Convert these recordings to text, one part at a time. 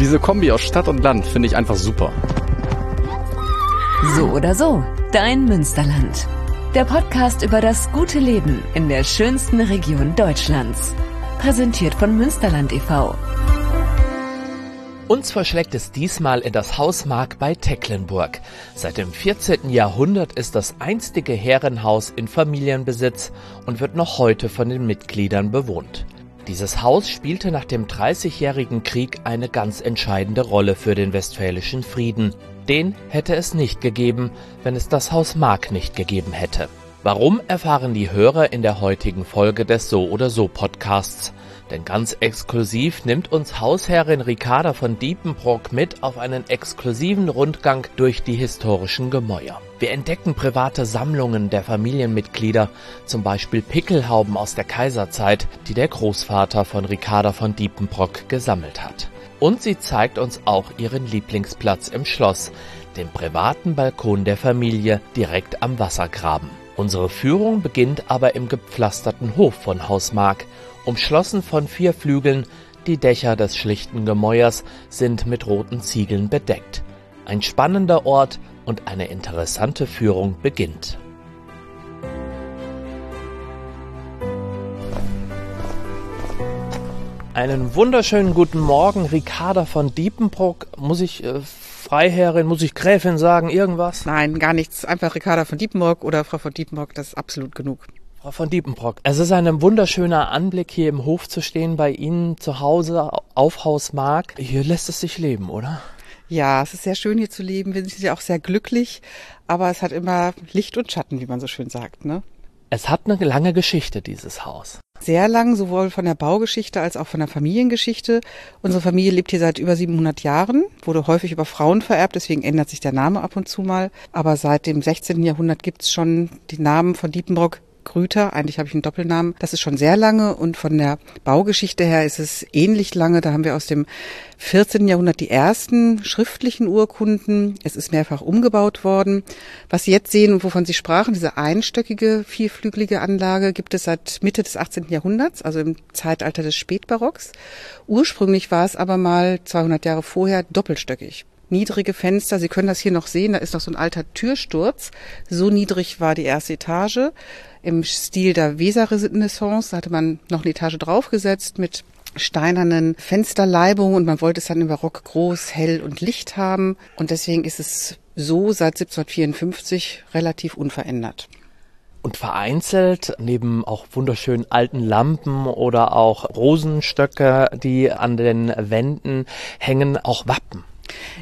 Diese Kombi aus Stadt und Land finde ich einfach super. So oder so, dein Münsterland. Der Podcast über das gute Leben in der schönsten Region Deutschlands. Präsentiert von Münsterland e.V. Uns verschlägt es diesmal in das Hausmark bei Tecklenburg. Seit dem 14. Jahrhundert ist das einstige Herrenhaus in Familienbesitz und wird noch heute von den Mitgliedern bewohnt. Dieses Haus spielte nach dem Dreißigjährigen Krieg eine ganz entscheidende Rolle für den westfälischen Frieden. Den hätte es nicht gegeben, wenn es das Haus Mark nicht gegeben hätte. Warum erfahren die Hörer in der heutigen Folge des So oder So Podcasts. Denn ganz exklusiv nimmt uns Hausherrin Ricarda von Diepenbrock mit auf einen exklusiven Rundgang durch die historischen Gemäuer. Wir entdecken private Sammlungen der Familienmitglieder, zum Beispiel Pickelhauben aus der Kaiserzeit, die der Großvater von Ricarda von Diepenbrock gesammelt hat. Und sie zeigt uns auch ihren Lieblingsplatz im Schloss, den privaten Balkon der Familie direkt am Wassergraben. Unsere Führung beginnt aber im gepflasterten Hof von Haus Mark, umschlossen von vier Flügeln, die Dächer des schlichten Gemäuers sind mit roten Ziegeln bedeckt. Ein spannender Ort und eine interessante Führung beginnt. Einen wunderschönen guten Morgen, Ricarda von Diepenbrock. Muss ich äh, Freiherrin, muss ich Gräfin sagen, irgendwas? Nein, gar nichts. Einfach Ricarda von Diepenbrock oder Frau von Diepenbrock, das ist absolut genug. Frau von Diepenbrock, es ist ein wunderschöner Anblick, hier im Hof zu stehen, bei Ihnen zu Hause auf Haus Mark. Hier lässt es sich leben, oder? Ja, es ist sehr schön hier zu leben. Wir sind ja auch sehr glücklich, aber es hat immer Licht und Schatten, wie man so schön sagt, ne? Es hat eine lange Geschichte, dieses Haus. Sehr lang, sowohl von der Baugeschichte als auch von der Familiengeschichte. Unsere Familie lebt hier seit über 700 Jahren, wurde häufig über Frauen vererbt, deswegen ändert sich der Name ab und zu mal. Aber seit dem 16. Jahrhundert gibt's schon die Namen von Diepenbrock Grüter. Eigentlich habe ich einen Doppelnamen. Das ist schon sehr lange und von der Baugeschichte her ist es ähnlich lange. Da haben wir aus dem 14. Jahrhundert die ersten schriftlichen Urkunden. Es ist mehrfach umgebaut worden. Was Sie jetzt sehen und wovon Sie sprachen, diese einstöckige, vierflügelige Anlage gibt es seit Mitte des 18. Jahrhunderts, also im Zeitalter des Spätbarocks. Ursprünglich war es aber mal 200 Jahre vorher doppelstöckig niedrige Fenster. Sie können das hier noch sehen, da ist noch so ein alter Türsturz. So niedrig war die erste Etage im Stil der Weser-Renaissance. Da hatte man noch eine Etage draufgesetzt mit steinernen Fensterleibungen und man wollte es dann im Barock groß, hell und licht haben. Und deswegen ist es so seit 1754 relativ unverändert. Und vereinzelt, neben auch wunderschönen alten Lampen oder auch Rosenstöcke, die an den Wänden hängen, auch Wappen.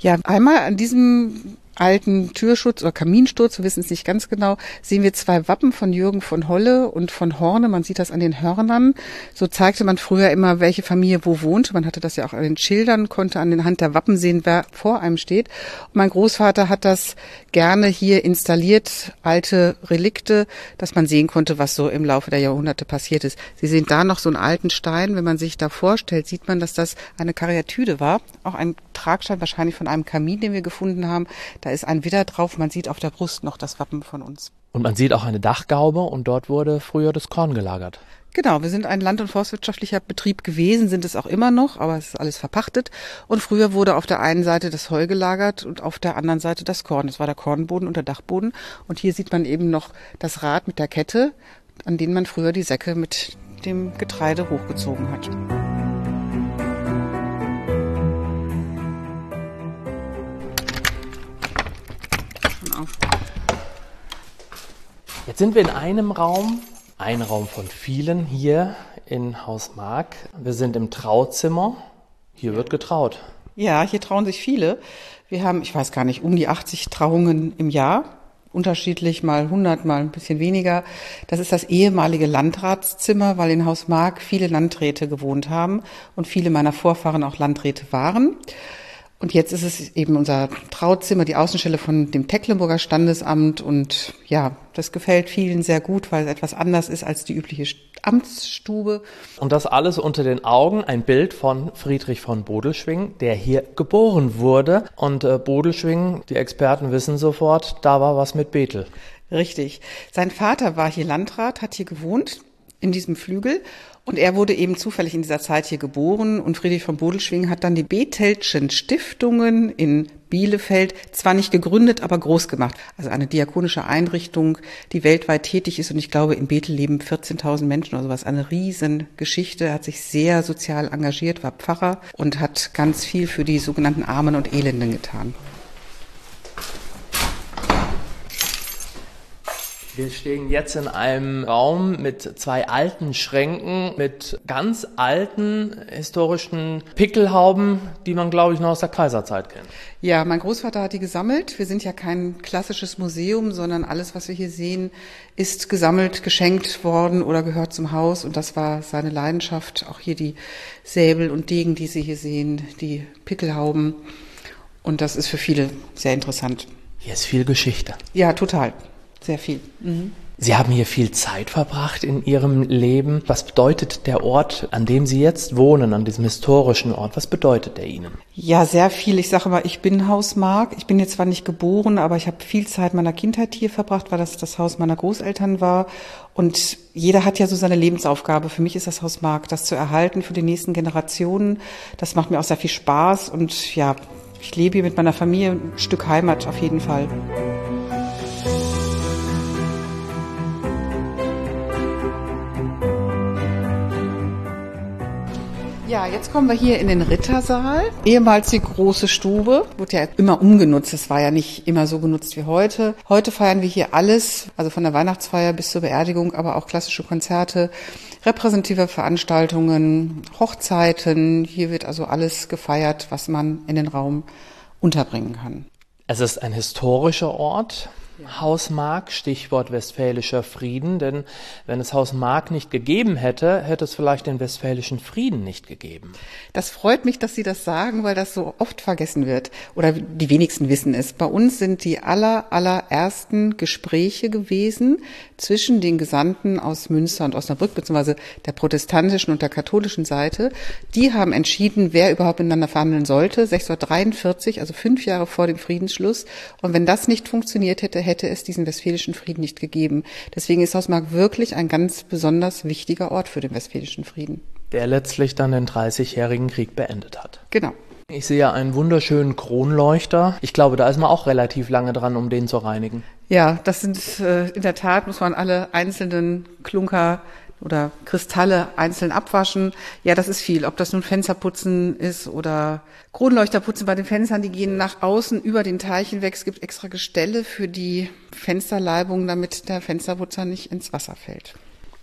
Ja, einmal an diesem alten Türschutz oder Kaminsturz, wir wissen es nicht ganz genau, sehen wir zwei Wappen von Jürgen von Holle und von Horne. Man sieht das an den Hörnern. So zeigte man früher immer, welche Familie wo wohnte. Man hatte das ja auch an den Schildern, konnte an den Hand der Wappen sehen, wer vor einem steht. Und mein Großvater hat das gerne hier installiert, alte Relikte, dass man sehen konnte, was so im Laufe der Jahrhunderte passiert ist. Sie sehen da noch so einen alten Stein. Wenn man sich da vorstellt, sieht man, dass das eine Karyatide war. Auch ein Tragstein wahrscheinlich von einem Kamin, den wir gefunden haben. Da ist ein Widder drauf. Man sieht auf der Brust noch das Wappen von uns. Und man sieht auch eine Dachgaube und dort wurde früher das Korn gelagert. Genau, wir sind ein land- und forstwirtschaftlicher Betrieb gewesen, sind es auch immer noch, aber es ist alles verpachtet. Und früher wurde auf der einen Seite das Heu gelagert und auf der anderen Seite das Korn. Das war der Kornboden und der Dachboden. Und hier sieht man eben noch das Rad mit der Kette, an denen man früher die Säcke mit dem Getreide hochgezogen hat. Jetzt sind wir in einem Raum, ein Raum von vielen hier in Haus Mark. Wir sind im Trauzimmer. Hier wird getraut. Ja, hier trauen sich viele. Wir haben, ich weiß gar nicht, um die 80 Trauungen im Jahr. Unterschiedlich, mal 100, mal ein bisschen weniger. Das ist das ehemalige Landratszimmer, weil in Haus Mark viele Landräte gewohnt haben und viele meiner Vorfahren auch Landräte waren. Und jetzt ist es eben unser Trauzimmer, die Außenstelle von dem Tecklenburger Standesamt. Und ja, das gefällt vielen sehr gut, weil es etwas anders ist als die übliche Amtsstube. Und das alles unter den Augen ein Bild von Friedrich von Bodelschwing, der hier geboren wurde. Und äh, Bodelschwing, die Experten wissen sofort, da war was mit Bethel. Richtig. Sein Vater war hier Landrat, hat hier gewohnt in diesem Flügel Und er wurde eben zufällig in dieser Zeit hier geboren und Friedrich von Bodelschwing hat dann die Bethelschen Stiftungen in Bielefeld zwar nicht gegründet, aber groß gemacht. Also eine diakonische Einrichtung, die weltweit tätig ist und ich glaube in Bethel leben 14.000 Menschen oder sowas. Eine riesen Geschichte. Er hat sich sehr sozial engagiert, war Pfarrer und hat ganz viel für die sogenannten Armen und Elenden getan. Wir stehen jetzt in einem Raum mit zwei alten Schränken, mit ganz alten historischen Pickelhauben, die man, glaube ich, noch aus der Kaiserzeit kennt. Ja, mein Großvater hat die gesammelt. Wir sind ja kein klassisches Museum, sondern alles, was wir hier sehen, ist gesammelt, geschenkt worden oder gehört zum Haus. Und das war seine Leidenschaft. Auch hier die Säbel und Degen, die Sie hier sehen, die Pickelhauben. Und das ist für viele sehr interessant. Hier ist viel Geschichte. Ja, total. Sehr viel. Mhm. Sie haben hier viel Zeit verbracht in Ihrem Leben. Was bedeutet der Ort, an dem Sie jetzt wohnen, an diesem historischen Ort? Was bedeutet der Ihnen? Ja, sehr viel. Ich sage mal, ich bin Hausmark. Ich bin jetzt zwar nicht geboren, aber ich habe viel Zeit meiner Kindheit hier verbracht, weil das das Haus meiner Großeltern war. Und jeder hat ja so seine Lebensaufgabe. Für mich ist das Haus Mark, das zu erhalten für die nächsten Generationen. Das macht mir auch sehr viel Spaß. Und ja, ich lebe hier mit meiner Familie ein Stück Heimat auf jeden Fall. Ja, jetzt kommen wir hier in den Rittersaal. Ehemals die große Stube. Wurde ja immer umgenutzt. Es war ja nicht immer so genutzt wie heute. Heute feiern wir hier alles, also von der Weihnachtsfeier bis zur Beerdigung, aber auch klassische Konzerte, repräsentative Veranstaltungen, Hochzeiten. Hier wird also alles gefeiert, was man in den Raum unterbringen kann. Es ist ein historischer Ort. Haus Mark, Stichwort Westfälischer Frieden, denn wenn es Haus Mark nicht gegeben hätte, hätte es vielleicht den Westfälischen Frieden nicht gegeben. Das freut mich, dass Sie das sagen, weil das so oft vergessen wird oder die wenigsten wissen es. Bei uns sind die aller, allerersten Gespräche gewesen zwischen den Gesandten aus Münster und Osnabrück, beziehungsweise der protestantischen und der katholischen Seite. Die haben entschieden, wer überhaupt miteinander verhandeln sollte, 1643, also fünf Jahre vor dem Friedensschluss. Und wenn das nicht funktioniert hätte, hätte es diesen westfälischen Frieden nicht gegeben. Deswegen ist Hausmark wirklich ein ganz besonders wichtiger Ort für den westfälischen Frieden. Der letztlich dann den Dreißigjährigen Krieg beendet hat. Genau. Ich sehe einen wunderschönen Kronleuchter. Ich glaube, da ist man auch relativ lange dran, um den zu reinigen. Ja, das sind äh, in der Tat, muss man alle einzelnen Klunker oder Kristalle einzeln abwaschen. Ja, das ist viel. Ob das nun Fensterputzen ist oder Kronleuchterputzen bei den Fenstern, die gehen nach außen über den Teilchen weg. Es gibt extra Gestelle für die Fensterleibung, damit der Fensterputzer nicht ins Wasser fällt.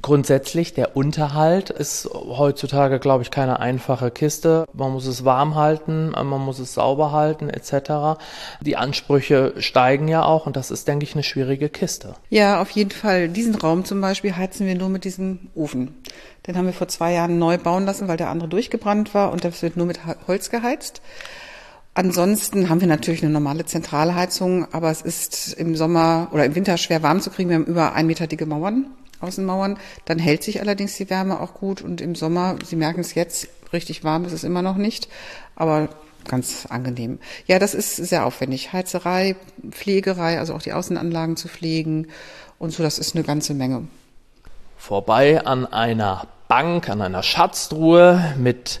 Grundsätzlich, der Unterhalt ist heutzutage, glaube ich, keine einfache Kiste. Man muss es warm halten, man muss es sauber halten, etc. Die Ansprüche steigen ja auch und das ist, denke ich, eine schwierige Kiste. Ja, auf jeden Fall. Diesen Raum zum Beispiel heizen wir nur mit diesem Ofen. Den haben wir vor zwei Jahren neu bauen lassen, weil der andere durchgebrannt war und das wird nur mit Holz geheizt. Ansonsten haben wir natürlich eine normale Zentralheizung, aber es ist im Sommer oder im Winter schwer warm zu kriegen. Wir haben über ein Meter dicke Mauern. Außenmauern. Dann hält sich allerdings die Wärme auch gut und im Sommer, Sie merken es jetzt, richtig warm ist es immer noch nicht, aber ganz angenehm. Ja, das ist sehr aufwendig. Heizerei, Pflegerei, also auch die Außenanlagen zu pflegen und so, das ist eine ganze Menge. Vorbei an einer Bank, an einer Schatztruhe mit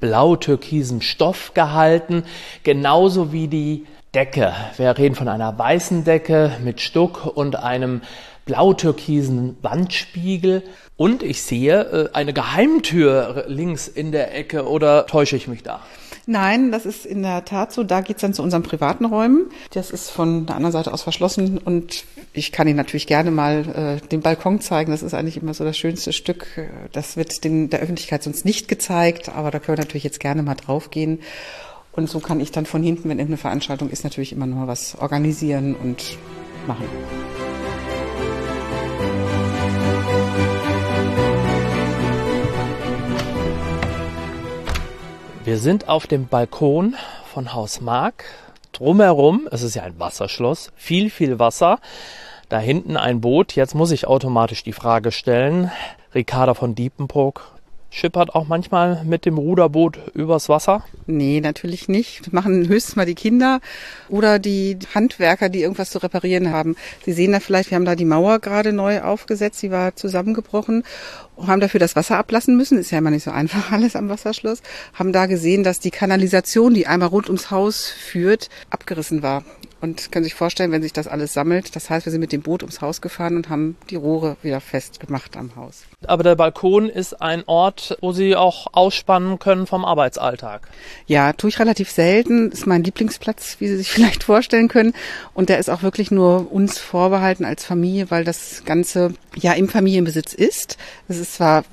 blau-türkisem Stoff gehalten, genauso wie die Decke. Wir reden von einer weißen Decke mit Stuck und einem blau-türkisen Wandspiegel und ich sehe äh, eine Geheimtür links in der Ecke oder täusche ich mich da? Nein, das ist in der Tat so. Da geht's dann zu unseren privaten Räumen. Das ist von der anderen Seite aus verschlossen und ich kann Ihnen natürlich gerne mal äh, den Balkon zeigen. Das ist eigentlich immer so das schönste Stück. Das wird den, der Öffentlichkeit sonst nicht gezeigt, aber da können wir natürlich jetzt gerne mal draufgehen. Und so kann ich dann von hinten, wenn irgendeine Veranstaltung ist, natürlich immer noch mal was organisieren und machen. Wir sind auf dem Balkon von Haus Mark. Drumherum, es ist ja ein Wasserschloss, viel, viel Wasser. Da hinten ein Boot. Jetzt muss ich automatisch die Frage stellen. Ricarda von Diepenbrook, schippert auch manchmal mit dem Ruderboot übers Wasser? Nee, natürlich nicht. Das machen höchstens mal die Kinder oder die Handwerker, die irgendwas zu reparieren haben. Sie sehen da vielleicht, wir haben da die Mauer gerade neu aufgesetzt, die war zusammengebrochen und haben dafür das Wasser ablassen müssen. Ist ja immer nicht so einfach alles am Wasserschloss. Haben da gesehen, dass die Kanalisation, die einmal rund ums Haus führt, abgerissen war. Und können sich vorstellen, wenn sich das alles sammelt. Das heißt, wir sind mit dem Boot ums Haus gefahren und haben die Rohre wieder festgemacht am Haus. Aber der Balkon ist ein Ort, wo Sie auch ausspannen können vom Arbeitsalltag. Ja, tue ich relativ selten. Ist mein Lieblingsplatz, wie Sie sich vielleicht vorstellen können. Und der ist auch wirklich nur uns vorbehalten als Familie, weil das Ganze ja im Familienbesitz ist. Es ist zwar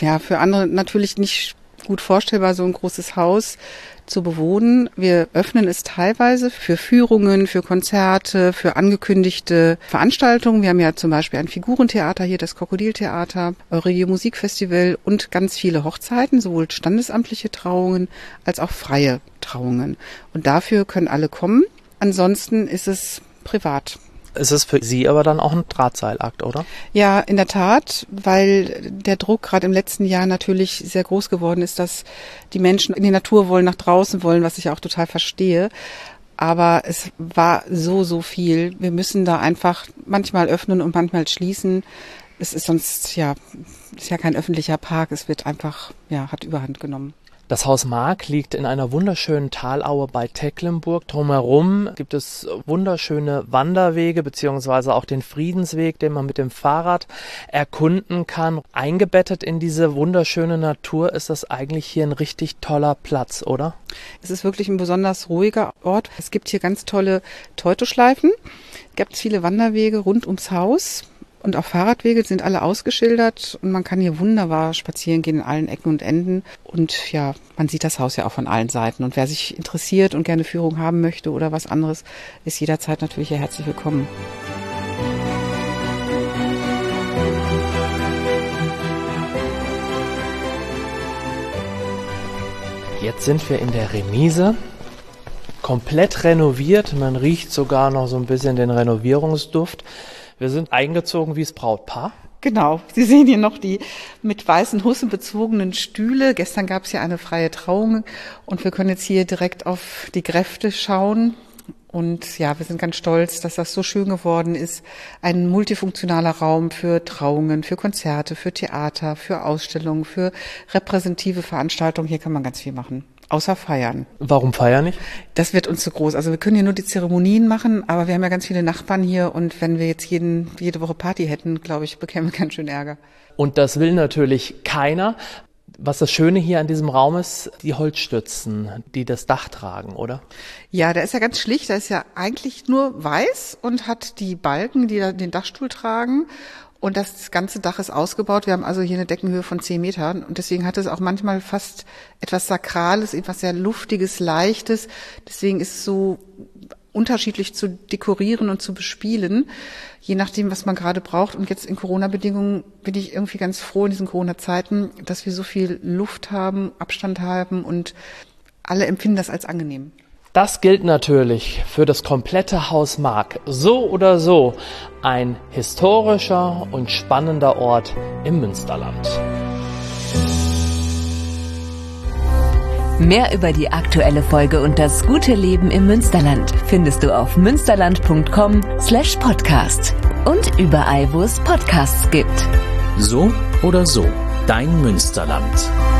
ja für andere natürlich nicht gut vorstellbar, so ein großes Haus zu bewohnen. Wir öffnen es teilweise für Führungen, für Konzerte, für angekündigte Veranstaltungen. Wir haben ja zum Beispiel ein Figurentheater hier, das Krokodiltheater, Euregio Musikfestival und ganz viele Hochzeiten, sowohl standesamtliche Trauungen als auch freie Trauungen. Und dafür können alle kommen. Ansonsten ist es privat ist es für Sie aber dann auch ein Drahtseilakt, oder? Ja, in der Tat, weil der Druck gerade im letzten Jahr natürlich sehr groß geworden ist, dass die Menschen in die Natur wollen, nach draußen wollen, was ich auch total verstehe. Aber es war so, so viel. Wir müssen da einfach manchmal öffnen und manchmal schließen. Es ist sonst, ja, ist ja kein öffentlicher Park. Es wird einfach, ja, hat Überhand genommen. Das Haus Mark liegt in einer wunderschönen Talaue bei Tecklenburg. Drumherum gibt es wunderschöne Wanderwege beziehungsweise auch den Friedensweg, den man mit dem Fahrrad erkunden kann. Eingebettet in diese wunderschöne Natur ist das eigentlich hier ein richtig toller Platz, oder? Es ist wirklich ein besonders ruhiger Ort. Es gibt hier ganz tolle Teutoschleifen. Es gibt viele Wanderwege rund ums Haus. Und auch Fahrradwege sind alle ausgeschildert und man kann hier wunderbar spazieren gehen in allen Ecken und Enden. Und ja, man sieht das Haus ja auch von allen Seiten. Und wer sich interessiert und gerne Führung haben möchte oder was anderes, ist jederzeit natürlich hier herzlich willkommen. Jetzt sind wir in der Remise. Komplett renoviert. Man riecht sogar noch so ein bisschen den Renovierungsduft. Wir sind eingezogen wie das Brautpaar. Genau. Sie sehen hier noch die mit weißen Hussen bezogenen Stühle. Gestern gab es ja eine freie Trauung und wir können jetzt hier direkt auf die Kräfte schauen. Und ja, wir sind ganz stolz, dass das so schön geworden ist. Ein multifunktionaler Raum für Trauungen, für Konzerte, für Theater, für Ausstellungen, für repräsentative Veranstaltungen. Hier kann man ganz viel machen außer feiern. Warum feiern nicht? Das wird uns zu groß. Also wir können hier nur die Zeremonien machen, aber wir haben ja ganz viele Nachbarn hier und wenn wir jetzt jeden, jede Woche Party hätten, glaube ich, bekämen wir ganz schön Ärger. Und das will natürlich keiner. Was das Schöne hier an diesem Raum ist, die Holzstützen, die das Dach tragen, oder? Ja, der ist ja ganz schlicht. Der ist ja eigentlich nur weiß und hat die Balken, die den Dachstuhl tragen. Und das ganze Dach ist ausgebaut. Wir haben also hier eine Deckenhöhe von zehn Metern. Und deswegen hat es auch manchmal fast etwas Sakrales, etwas sehr Luftiges, Leichtes. Deswegen ist es so unterschiedlich zu dekorieren und zu bespielen, je nachdem, was man gerade braucht. Und jetzt in Corona-Bedingungen bin ich irgendwie ganz froh in diesen Corona-Zeiten, dass wir so viel Luft haben, Abstand haben und alle empfinden das als angenehm. Das gilt natürlich für das komplette Haus Mark. So oder so ein historischer und spannender Ort im Münsterland. Mehr über die aktuelle Folge und das gute Leben im Münsterland findest du auf münsterland.com slash podcast und überall, wo es Podcasts gibt. So oder so, dein Münsterland.